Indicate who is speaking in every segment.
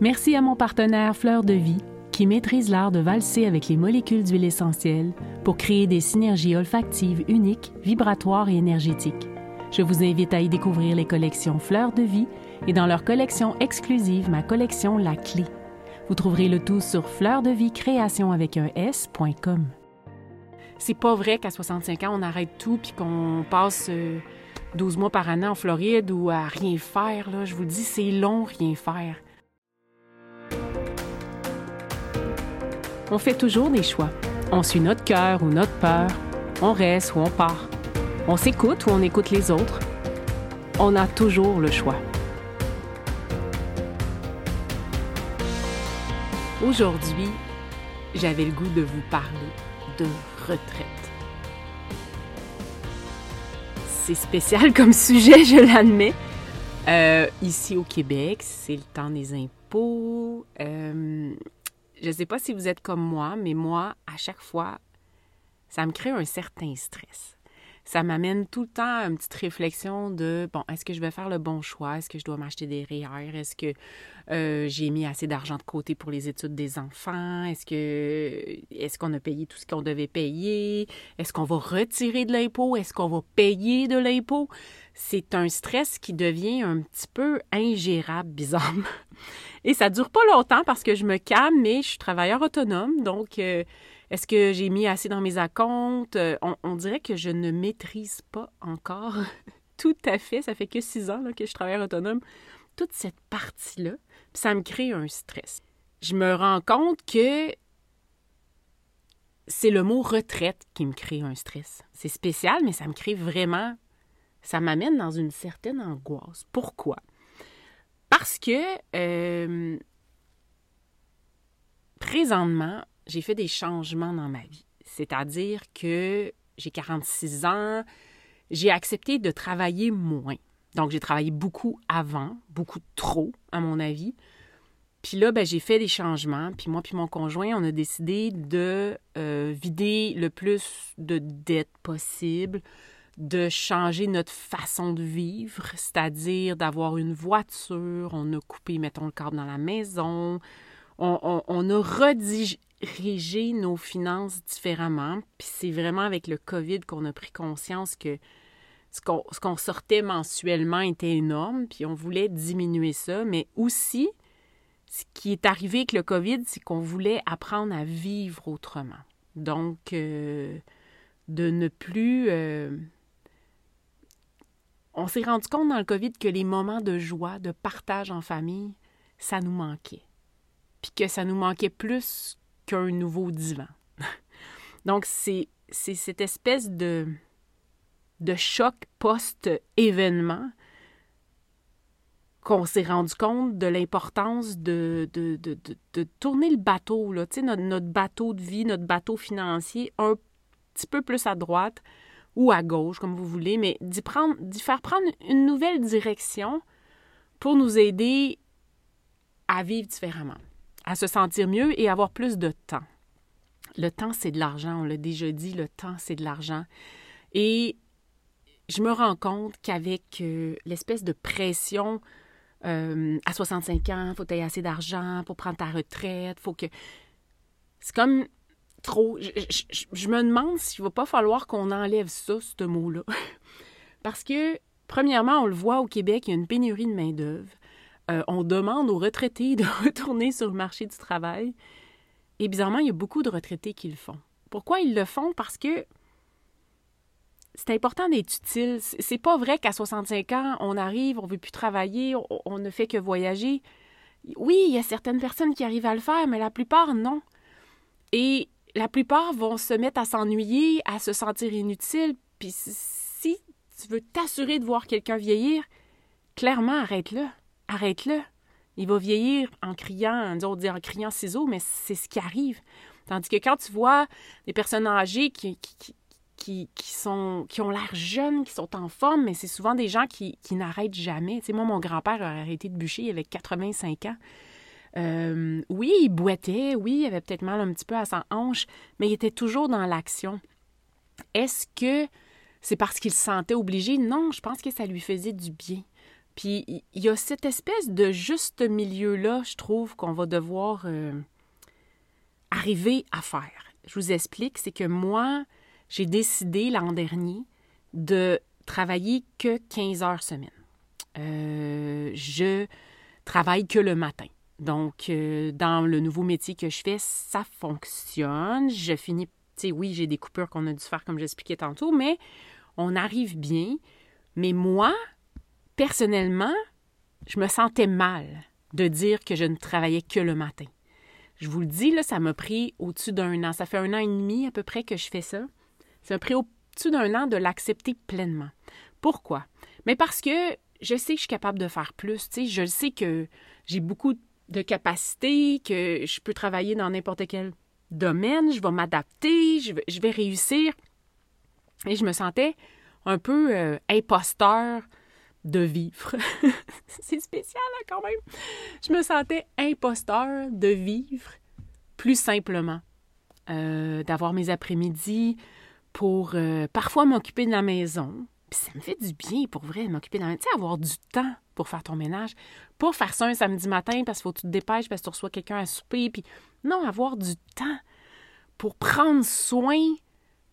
Speaker 1: Merci à mon partenaire Fleur de Vie qui maîtrise l'art de valser avec les molécules d'huile essentielle pour créer des synergies olfactives uniques, vibratoires et énergétiques. Je vous invite à y découvrir les collections Fleurs de Vie et dans leur collection exclusive, ma collection La Clé. Vous trouverez le tout sur fleur de vie création avec un s.com. C'est pas vrai qu'à 65 ans, on arrête tout puis qu'on passe 12 euh, mois par année en Floride ou à rien faire. Je vous dis, c'est long, rien faire. On fait toujours des choix. On suit notre cœur ou notre peur. On reste ou on part. On s'écoute ou on écoute les autres. On a toujours le choix. Aujourd'hui, j'avais le goût de vous parler de retraite. C'est spécial comme sujet, je l'admets. Euh, ici au Québec, c'est le temps des impôts. Euh, je ne sais pas si vous êtes comme moi, mais moi, à chaque fois, ça me crée un certain stress ça m'amène tout le temps à une petite réflexion de bon, est-ce que je vais faire le bon choix? Est-ce que je dois m'acheter des REER? Est-ce que euh, j'ai mis assez d'argent de côté pour les études des enfants? Est-ce que est-ce qu'on a payé tout ce qu'on devait payer? Est-ce qu'on va retirer de l'impôt? Est-ce qu'on va payer de l'impôt? C'est un stress qui devient un petit peu ingérable, bizarrement. Et ça dure pas longtemps parce que je me calme, mais je suis travailleur autonome, donc euh, est-ce que j'ai mis assez dans mes acomptes? Euh, on, dirait que je ne maîtrise pas encore tout à fait. Ça fait que six ans que je travaille autonome. Toute cette partie-là, ça me crée un stress. Je me rends compte que c'est le mot retraite qui me crée un stress. C'est spécial, mais ça me crée vraiment. Ça m'amène dans une certaine angoisse. Pourquoi? Parce que euh, présentement, j'ai fait des changements dans ma vie. C'est-à-dire que j'ai 46 ans, j'ai accepté de travailler moins. Donc, j'ai travaillé beaucoup avant, beaucoup trop, à mon avis. Puis là, ben, j'ai fait des changements. Puis moi, puis mon conjoint, on a décidé de euh, vider le plus de dettes possible, de changer notre façon de vivre, c'est-à-dire d'avoir une voiture. On a coupé, mettons, le câble dans la maison. On, a redigé réger nos finances différemment. Puis c'est vraiment avec le COVID qu'on a pris conscience que ce qu'on sortait mensuellement était énorme, puis on voulait diminuer ça. Mais aussi, ce qui est arrivé avec le COVID, c'est qu'on voulait apprendre à vivre autrement. Donc, euh, de ne plus... Euh, on s'est rendu compte dans le COVID que les moments de joie, de partage en famille, ça nous manquait. Puis que ça nous manquait plus qu'un nouveau divan. Donc, c'est cette espèce de, de choc post-événement qu'on s'est rendu compte de l'importance de, de, de, tourner le bateau, là, notre, notre bateau de vie, notre bateau financier, un petit peu plus à droite ou à gauche, comme vous voulez, mais d'y, prendre, d'y faire prendre une nouvelle direction pour nous aider à vivre différemment à se sentir mieux et avoir plus de temps. Le temps, c'est de l'argent, on l'a déjà dit, le temps, c'est de l'argent. Et je me rends compte qu'avec euh, l'espèce de pression euh, à 65 ans, il faut que assez d'argent pour prendre ta retraite, faut que... C'est comme trop... Je, me demande s'il va pas falloir qu'on enlève ça, ce mot-là. Parce que, premièrement, on le voit au Québec, il y a une pénurie de main-d'œuvre. Euh, on demande aux retraités de retourner sur le marché du travail. Et bizarrement, il y a beaucoup de retraités qui le font. Pourquoi ils le font? Parce que c'est important d'être utile. C'est pas vrai qu'à 65 ans, on arrive, on veut plus travailler, on, ne fait que voyager. Oui, il y a certaines personnes qui arrivent à le faire, mais la plupart, non. Et la plupart vont se mettre à s'ennuyer, à se sentir inutile. Puis si tu veux t'assurer de voir quelqu'un vieillir, clairement, arrête-le arrête-le. Il va vieillir en criant, on dit en criant ciseaux, mais c'est ce qui arrive. Tandis que quand tu vois des personnes âgées qui, ont l'air jeunes, qui sont en forme, mais c'est souvent des gens qui, qui n'arrêtent jamais. Tu sais, moi, mon grand-père a arrêté de bûcher avec 85 ans. Euh, oui, il boitait, oui, il avait peut-être mal un petit peu à sa hanche, mais il était toujours dans l'action. Est-ce que c'est parce qu'il se sentait obligé? Non, je pense que ça lui faisait du bien Puis il y a cette espèce de juste milieu-là, je trouve, qu'on va devoir euh, arriver à faire. Je vous explique, c'est que moi, j'ai décidé l'an dernier de travailler que 15 heures semaine. Euh, je travaille que le matin. Donc, euh, dans le nouveau métier que je fais, ça fonctionne. Je finis, tu sais, oui, j'ai des coupures qu'on a dû faire comme j'expliquais tantôt, mais on arrive bien. Mais moi, personnellement, je me sentais mal de dire que je ne travaillais que le matin. Je vous le dis, là, ça m'a pris au-dessus d'un an. Ça fait un an et demi à peu près que je fais ça. Ça m'a pris au-dessus d'un an de l'accepter pleinement. Pourquoi? Mais parce que je sais que je suis capable de faire plus. Tu sais, je sais que j'ai beaucoup capacités, que je peux travailler dans n'importe quel domaine, je vais m'adapter, je vais, je vais, réussir. Et je me sentais un peu euh, imposteur de vivre. C'est spécial hein, quand même. Je me sentais imposteur de vivre plus simplement, euh, d'avoir mes après-midi pour euh, parfois m'occuper de la maison. Ça me fait du bien pour vrai, m'occuper de la maison. Tu sais, avoir du temps pour faire ton ménage. Pas faire ça un samedi matin parce qu'il faut que tu te dépêches parce que tu reçois quelqu'un à souper. Puis non, avoir du temps pour prendre soin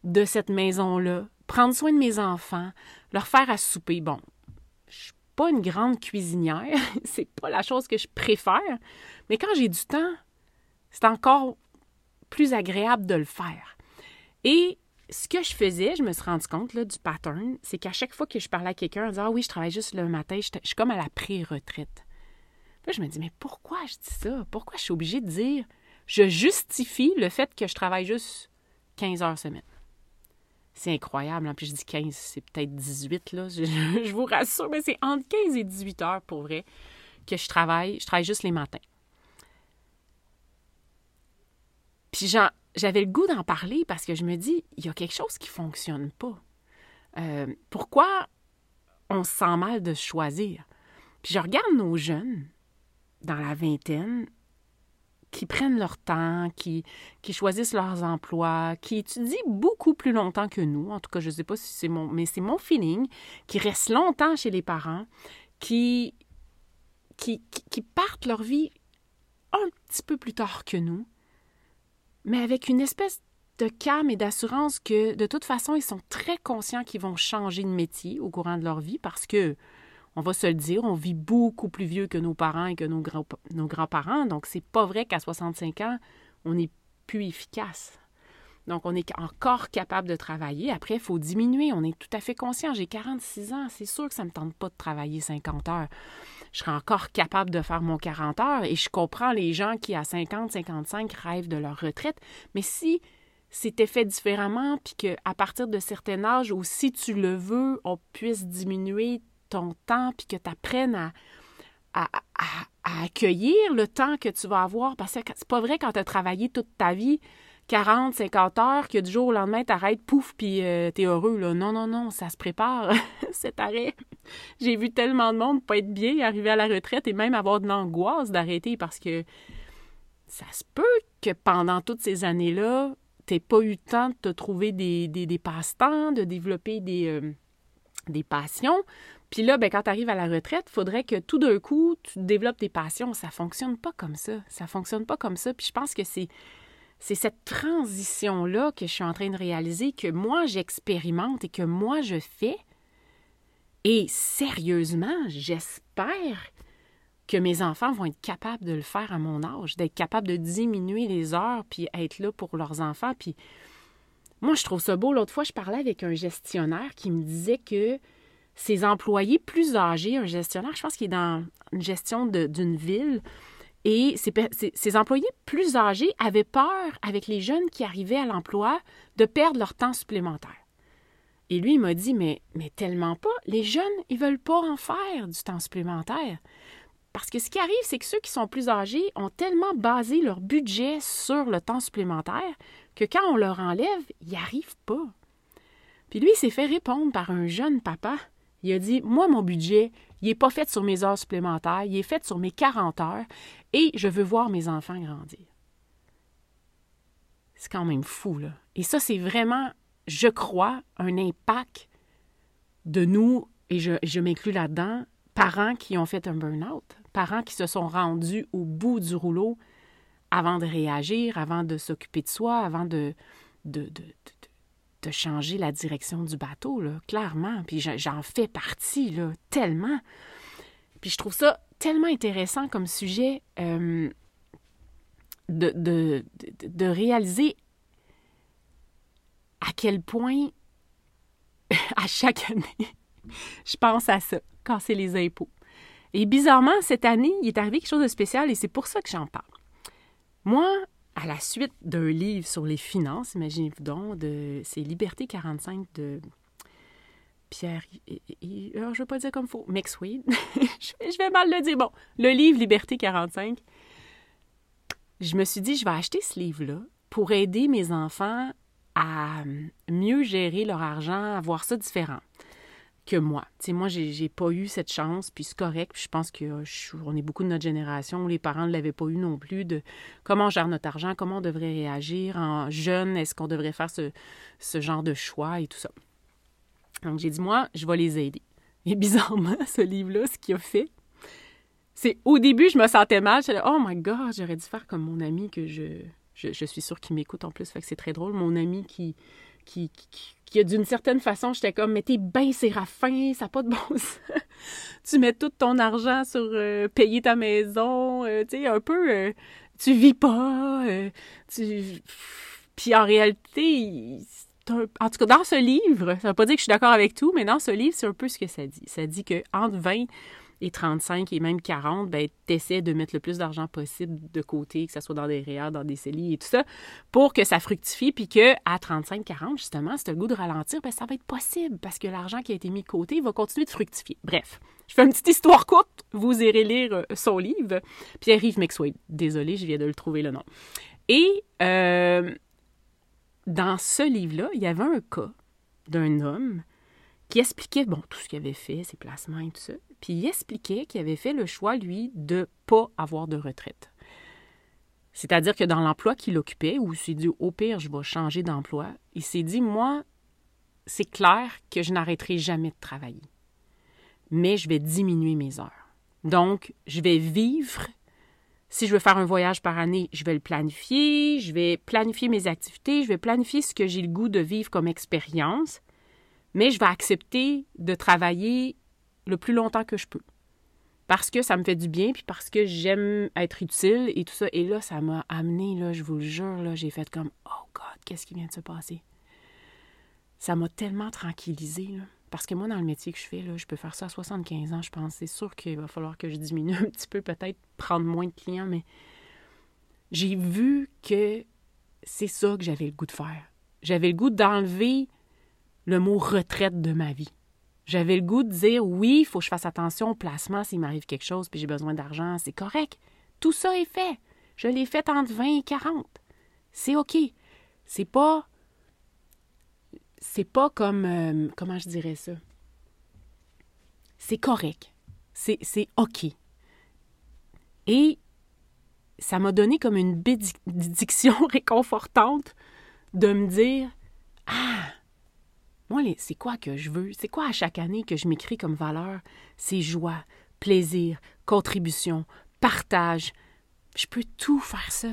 Speaker 1: de cette maison-là, prendre soin de mes enfants, leur faire à souper. Bon, je suis pas une grande cuisinière, c'est pas la chose que je préfère, mais quand j'ai du temps, c'est encore plus agréable de le faire. Et ce que je faisais, je me suis rendu compte là, du pattern, c'est qu'à chaque fois que je parlais à quelqu'un en disant Ah oui, je travaille juste le matin, je, suis comme à la pré-retraite. Là, je me dis Mais pourquoi je dis ça? Pourquoi je suis obligée de dire Je justifie le fait que je travaille juste 15 heures semaine? C'est incroyable. En plus, je dis 15, c'est peut-être 18, là. Je, vous rassure, mais c'est entre 15 et 18 heures pour vrai que je travaille. Je travaille juste les matins. Puis j'avais le goût d'en parler parce que je me dis, il y a quelque chose qui ne fonctionne pas. Euh, pourquoi on se sent mal de choisir? Puis je regarde nos jeunes dans la vingtaine, qui prennent leur temps, qui, qui choisissent leurs emplois, qui étudient beaucoup plus longtemps que nous. En tout cas, je ne sais pas si c'est mon, mais c'est mon feeling, qui restent longtemps chez les parents, qui, qui, qui partent leur vie un petit peu plus tard que nous, mais avec une espèce de calme et d'assurance que de toute façon, ils sont très conscients qu'ils vont changer de métier au courant de leur vie parce que on va se le dire, on vit beaucoup plus vieux que nos parents et que nos, grands, grands-parents. Donc, c'est pas vrai qu'à 65 ans, on n'est plus efficace. Donc, on est encore capable de travailler. Après, il faut diminuer. On est tout à fait conscient. J'ai 46 ans. C'est sûr que ça ne me tente pas de travailler 50 heures. Je serai encore capable de faire mon 40 heures et je comprends les gens qui, à 50, 55, rêvent de leur retraite. Mais si c'était fait différemment, puis qu'à partir de certain âge, ou si tu le veux, on puisse diminuer ton temps, puis que tu apprennes à, accueillir le temps que tu vas avoir. Parce que c'est pas vrai quand tu as travaillé toute ta vie, 40, 50 heures, que du jour au lendemain, tu arrêtes, pouf, puis euh, tu heureux. Non, non, non, ça se prépare, cet arrêt. J'ai vu tellement de monde pas être bien, arriver à la retraite et même avoir de l'angoisse d'arrêter parce que ça se peut que pendant toutes ces années-là, tu pas eu le temps de te trouver des, passe-temps, de développer des, euh, des passions puis là, ben, quand tu arrives à la retraite, il faudrait que tout d'un coup, tu développes tes passions. Ça fonctionne pas comme ça. Ça fonctionne pas comme ça. Puis je pense que c'est, c'est cette transition-là que je suis en train de réaliser, que moi, j'expérimente et que moi, je fais. Et sérieusement, j'espère que mes enfants vont être capables de le faire à mon âge, d'être capables de diminuer les heures, puis être là pour leurs enfants. Puis moi, je trouve ça beau. L'autre fois, je parlais avec un gestionnaire qui me disait que ses employés plus âgés, un gestionnaire, je pense qu'il est dans une gestion d'une ville, et ses, employés plus âgés avaient peur, avec les jeunes qui arrivaient à l'emploi, de perdre leur temps supplémentaire. Et lui, il m'a dit, mais, mais tellement pas. Les jeunes, ils veulent pas en faire du temps supplémentaire. Parce que ce qui arrive, c'est que ceux qui sont plus âgés ont tellement basé leur budget sur le temps supplémentaire que quand on leur enlève, ils n'y arrivent pas. Puis lui, il s'est fait répondre par un jeune papa il a dit Moi, mon budget, il n'est pas fait sur mes heures supplémentaires, il est fait sur mes 40 heures et je veux voir mes enfants grandir. C'est quand même fou, là. Et ça, c'est vraiment, je crois, un impact de nous, et je, m'inclus là-dedans, parents qui ont fait un burn-out, parents qui se sont rendus au bout du rouleau avant de réagir, avant de s'occuper de soi, avant de, de, de, de, changer la direction du bateau, clairement. Puis j'en fais partie, là, tellement. Puis je trouve ça tellement intéressant comme sujet euh, de, de, de, réaliser à quel point, à chaque année, je pense à ça, casser les impôts. Et bizarrement, cette année, il est arrivé quelque chose de spécial et c'est pour ça que j'en parle. Moi, à la suite d'un livre sur les finances, imaginez-vous donc, c'est Liberté 45 de Pierre, et, je ne veux pas dire comme faux, McSween. je vais mal le dire. Bon, le livre Liberté 45, je me suis dit, je vais acheter ce livre-là pour aider mes enfants à mieux gérer leur argent, à voir ça différent que moi. Tu sais, moi, j'ai pas eu cette chance, puis c'est correct. Puis je pense qu'on est beaucoup de notre génération, les parents ne l'avaient pas eu non plus, de comment on gère notre argent, comment on devrait réagir en jeune, est-ce qu'on devrait faire ce, genre de choix et tout ça. Donc, j'ai dit, moi, je vais les aider. Et bizarrement, ce livre-là, ce qu'il a fait, c'est au début, je me sentais mal. Je oh my God, j'aurais dû faire comme mon ami que je, je, suis sûre qu'il m'écoute en plus, fait que c'est très drôle. Mon ami qui, qui, qui, d'une certaine façon, j'étais comme, mais t'es bien séraphin, ça n'a pas de bon sens. tu mets tout ton argent sur euh, payer ta maison, euh, tu sais, un peu, euh, tu vis pas. Puis en réalité, en tout cas, dans ce livre, ça ne veut pas dire que je suis d'accord avec tout, mais dans ce livre, c'est un peu ce que ça dit. Ça dit que entre 20 et 35 et même 40, ben, tu de mettre le plus d'argent possible de côté, que ce soit dans des réels, dans des CELI et tout ça, pour que ça fructifie, puis qu'à 35-40, justement, si tu as le goût de ralentir, ben, ça va être possible parce que l'argent qui a été mis de côté va continuer de fructifier. Bref, je fais une petite histoire courte, vous irez lire euh, son livre, Pierre-Yves McSwade. Désolée, je viens de le trouver le nom. Et euh, dans ce livre-là, il y avait un cas d'un homme qui expliquait bon, tout ce qu'il avait fait, ses placements et tout ça. Puis il expliquait qu'il avait fait le choix, lui, de pas avoir de retraite. C'est-à-dire que dans l'emploi qu'il occupait, où il s'est dit au pire, je vais changer d'emploi, il s'est dit moi, c'est clair que je n'arrêterai jamais de travailler. Mais je vais diminuer mes heures. Donc, je vais vivre si je veux faire un voyage par année, je vais le planifier, je vais planifier mes activités, je vais planifier ce que j'ai le goût de vivre comme expérience, mais je vais accepter de travailler le plus longtemps que je peux. Parce que ça me fait du bien, puis parce que j'aime être utile et tout ça. Et là, ça m'a amené, là, je vous le jure, là, j'ai fait comme Oh God, qu'est-ce qui vient de se passer? Ça m'a tellement tranquillisée. Là. Parce que moi, dans le métier que je fais, je peux faire ça à 75 ans, je pense. C'est sûr qu'il va falloir que je diminue un petit peu, peut-être prendre moins de clients, mais j'ai vu que c'est ça que j'avais le goût de faire. J'avais le goût d'enlever le mot retraite de ma vie. J'avais le goût de dire oui, il faut que je fasse attention au placement s'il m'arrive quelque chose, puis j'ai besoin d'argent, c'est correct. Tout ça est fait. Je l'ai fait entre 20 et 40. C'est OK. C'est pas c'est pas comme. Euh, comment je dirais ça? C'est correct. C'est OK. Et ça m'a donné comme une bénédiction réconfortante de me dire Ah, moi, c'est quoi que je veux? C'est quoi à chaque année que je m'écris comme valeur? C'est joie, plaisir, contribution, partage. Je peux tout faire ça.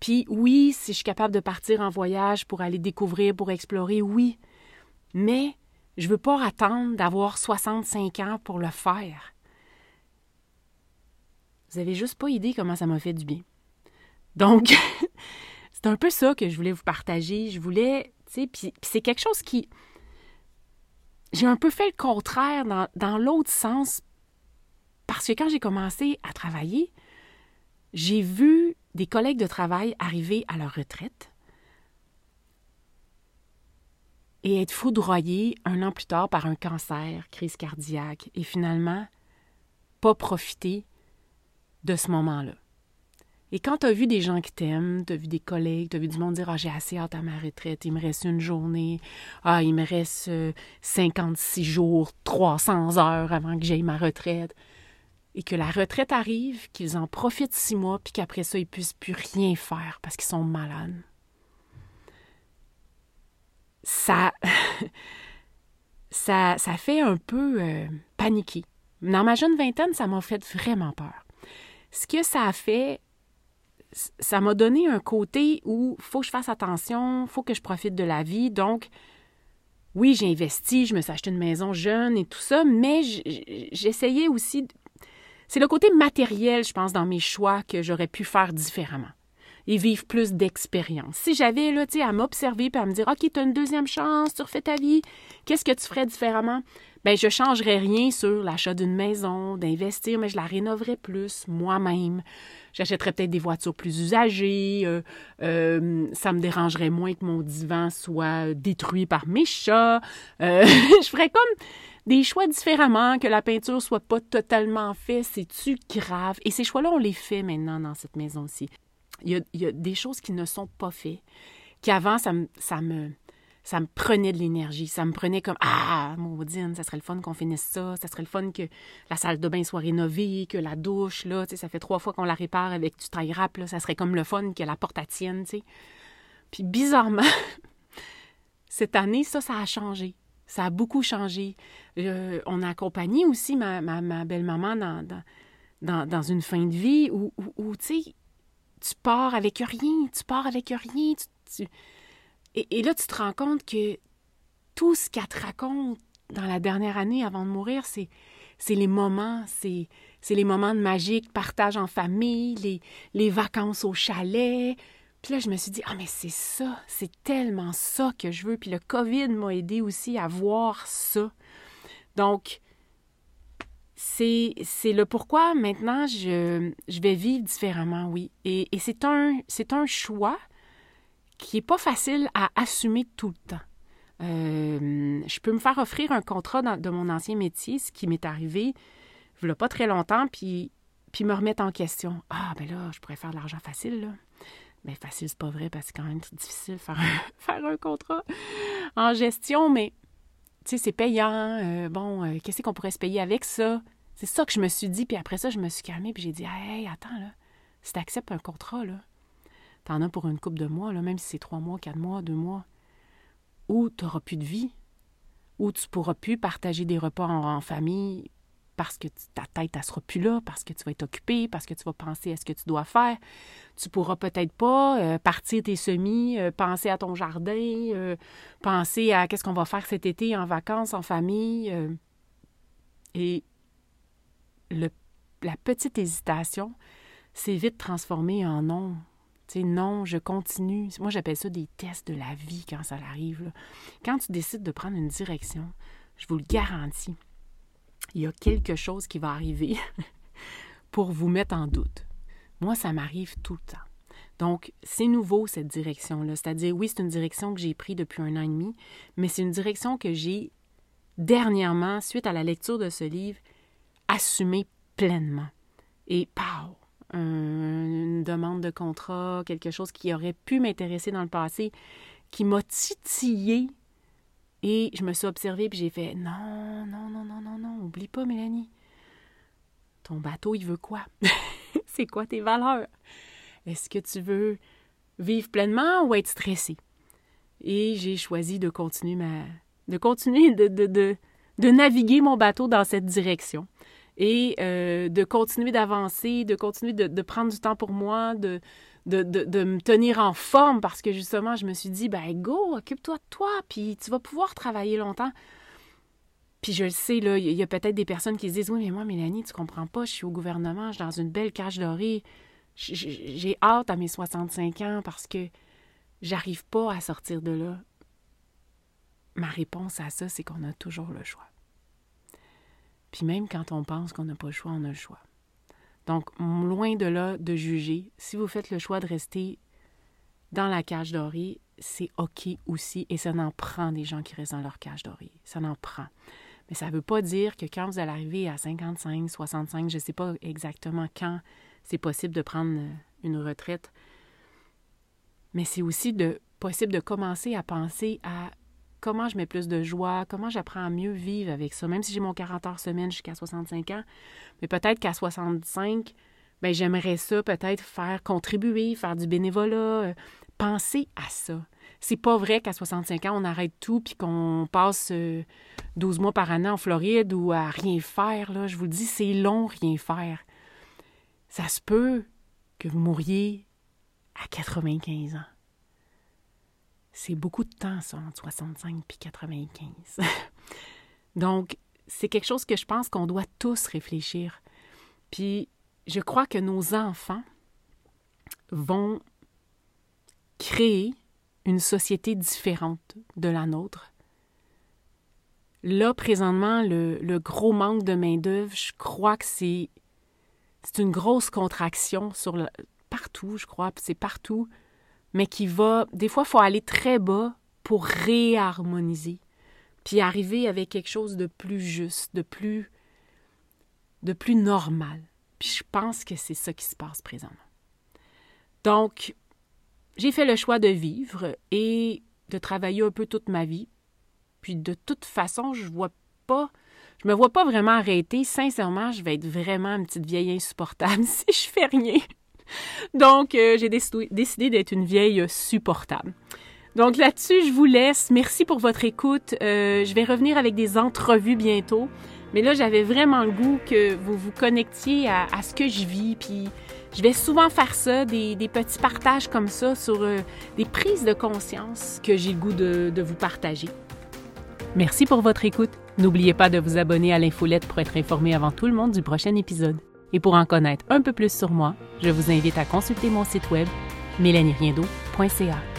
Speaker 1: Puis oui, si je suis capable de partir en voyage pour aller découvrir, pour explorer, oui. Mais je veux pas attendre d'avoir 65 ans pour le faire. Vous avez juste pas idée comment ça m'a fait du bien. Donc, c'est un peu ça que je voulais vous partager. Je voulais, tu sais, puis c'est quelque chose qui... J'ai un peu fait le contraire dans, l'autre sens, parce que quand j'ai commencé à travailler, j'ai vu des collègues de travail arriver à leur retraite et être foudroyés un an plus tard par un cancer, crise cardiaque, et finalement pas profiter de ce moment-là. Et quand tu as vu des gens qui t'aiment, tu as vu des collègues, tu as vu du monde dire Ah, j'ai assez hâte à ma retraite, il me reste une journée, ah, il me reste 56 euh, jours, 300 heures avant que j'aille ma retraite et que la retraite arrive, qu'ils en profitent six mois, puis qu'après ça, ils ne puissent plus rien faire parce qu'ils sont malades. Ça, ça, ça fait un peu euh, paniquer. Dans ma jeune vingtaine, ça m'a fait vraiment peur. Ce que ça a fait, ça m'a donné un côté où faut que je fasse attention, faut que je profite de la vie. Donc, oui, j'ai investi, je me suis acheté une maison jeune et tout ça, mais j'essayais aussi. C'est le côté matériel, je pense, dans mes choix que j'aurais pu faire différemment et vivre plus d'expérience. Si j'avais, là, tu sais, à m'observer et à me dire, OK, tu as une deuxième chance, tu refais ta vie, qu'est-ce que tu ferais différemment? Bien, je changerais rien sur l'achat d'une maison, d'investir, mais je la rénoverais plus moi-même. J'achèterais peut-être des voitures plus usagées. Euh, euh, ça me dérangerait moins que mon divan soit détruit par mes chats. Euh, je ferais comme des choix différemment, que la peinture soit pas totalement faite. C'est-tu grave? Et ces choix-là, on les fait maintenant dans cette maison-ci. Il y, a, des choses qui ne sont pas faites, qui avant, ça me, ça me, ça me prenait de l'énergie. Ça me prenait comme Ah, maudine, ça serait le fun qu'on finisse ça. Ça serait le fun que la salle de bain soit rénovée, que la douche, là, ça fait trois fois qu'on la répare avec du taille rap, là. Ça serait comme le fun que la porte à tienne. Puis bizarrement, cette année, ça, ça a changé. Ça a beaucoup changé. Euh, on a accompagné aussi ma, ma, belle-maman dans, dans, dans, une fin de vie où, où, tu sais, tu pars avec rien, tu pars avec rien, tu et, là, tu te rends compte que tout ce qu'elle te raconte dans la dernière année avant de mourir, c'est, c'est les moments, c'est, c'est les moments de magique, partage en famille, les, les vacances au chalet. Puis là, je me suis dit, ah, mais c'est ça, c'est tellement ça que je veux. Puis le COVID m'a aidé aussi à voir ça. Donc, c'est, le pourquoi maintenant je, vais vivre différemment, oui. Et, c'est, un, un choix qui n'est pas facile à assumer tout le temps. Euh, je peux me faire offrir un contrat de mon ancien métier, ce qui m'est arrivé il n'y a pas très longtemps, puis, puis me remettre en question. Ah, ben là, je pourrais faire de l'argent facile, là. Mais ben, facile, c'est pas vrai, parce que c'est quand même difficile de faire un, faire un contrat en gestion, mais tu sais, c'est payant. Euh, bon, euh, qu'est-ce qu'on pourrait se payer avec ça? C'est ça que je me suis dit, puis après ça, je me suis calmée, puis j'ai dit, hey, attends, là, si tu acceptes un contrat, là, T'en as pour une coupe de mois, là, même si c'est trois mois, quatre mois, deux mois, où tu n'auras plus de vie, où tu pourras plus partager des repas en, famille parce que ta tête ne sera plus là, parce que tu vas être occupé, parce que tu vas penser à ce que tu dois faire. Tu pourras peut-être pas euh, partir tes semis, euh, penser à ton jardin, euh, penser à qu'est-ce qu'on va faire cet été en vacances, en famille. et la petite hésitation s'est vite transformée en non non, je continue. Moi, j'appelle ça des tests de la vie quand ça arrive. Quand tu décides de prendre une direction, je vous le garantis, il y a quelque chose qui va arriver pour vous mettre en doute. Moi, ça m'arrive tout le temps. Donc, c'est nouveau cette direction-là. C'est-à-dire, oui, c'est une direction que j'ai prise depuis un an et demi, mais c'est une direction que j'ai dernièrement, suite à la lecture de ce livre, assumée pleinement. Et pow! une demande de contrat, quelque chose qui aurait pu m'intéresser dans le passé, qui m'a titillé. Et je me suis observée puis j'ai fait non, non, non, non, non, non, oublie pas, Mélanie. Ton bateau, il veut quoi? C'est quoi tes valeurs? Est-ce que tu veux vivre pleinement ou être stressé? Et j'ai choisi de continuer de continuer de, de, de, de naviguer mon bateau dans cette direction et euh, de continuer d'avancer, de continuer de, prendre du temps pour moi, de, me tenir en forme parce que justement, je me suis dit, ben go, occupe-toi de toi, puis tu vas pouvoir travailler longtemps. Puis je le sais, il y a peut-être des personnes qui se disent, oui, mais moi, Mélanie, tu comprends pas, je suis au gouvernement, je suis dans une belle cage dorée. J'ai hâte à mes 65 ans parce que j'arrive pas à sortir de là. Ma réponse à ça, c'est qu'on a toujours le choix. Puis même quand on pense qu'on n'a pas le choix, on a le choix. Donc, loin de là de juger, si vous faites le choix de rester dans la cage dorée, c'est OK aussi et ça n'en prend des gens qui restent dans leur cage dorée. Ça n'en prend. Mais ça ne veut pas dire que quand vous allez arriver à 55, 65, je ne sais pas exactement quand c'est possible de prendre euh, une retraite, mais c'est aussi possible de commencer à penser à comment je mets plus de joie, comment j'apprends à mieux vivre avec ça, même si j'ai mon 40 heures semaine jusqu'à 65 ans, mais peut-être qu'à 65, ben j'aimerais ça peut-être faire contribuer, faire du bénévolat, euh, penser à ça. c'est pas vrai qu'à 65 ans, on arrête tout puis qu'on passe 12 mois par année en Floride ou à rien faire. Je vous le dis, c'est long, rien faire. Ça se peut que vous mouriez à 95 ans. C'est beaucoup de temps, ça, entre 65 et 95. Donc, c'est quelque chose que je pense qu'on doit tous réfléchir. Puis, je crois que nos enfants vont créer une société différente de la nôtre. Là, présentement, le, gros manque de main-d'œuvre, je crois que c'est, c'est une grosse contraction sur le, partout, je crois, c'est partout, mais qui va. Des fois, il faut aller très bas pour réharmoniser, puis arriver avec quelque chose de plus juste, de plus, de plus normal. Puis je pense que c'est ça qui se passe présentement. Donc, j'ai fait le choix de vivre et de travailler un peu toute ma vie. Puis de toute façon, je vois pas, je me vois pas vraiment arrêter. Sincèrement, je vais être vraiment une petite vieille insupportable si je fais rien. Donc, euh, j'ai décidé d'être une vieille supportable. Donc là-dessus, je vous laisse. Merci pour votre écoute. Euh, je vais revenir avec des entrevues bientôt. Mais là, j'avais vraiment le goût que vous vous connectiez à, ce que je vis. Puis je vais souvent faire ça, des, petits partages comme ça sur euh, des prises de conscience que j'ai le goût de, de vous partager. Merci pour votre écoute. N'oubliez pas de vous abonner à l'infolette pour être informé avant tout le monde du prochain épisode. Et pour en connaître un peu plus sur moi, je vous invite à consulter mon site web mélanieriendo.ca.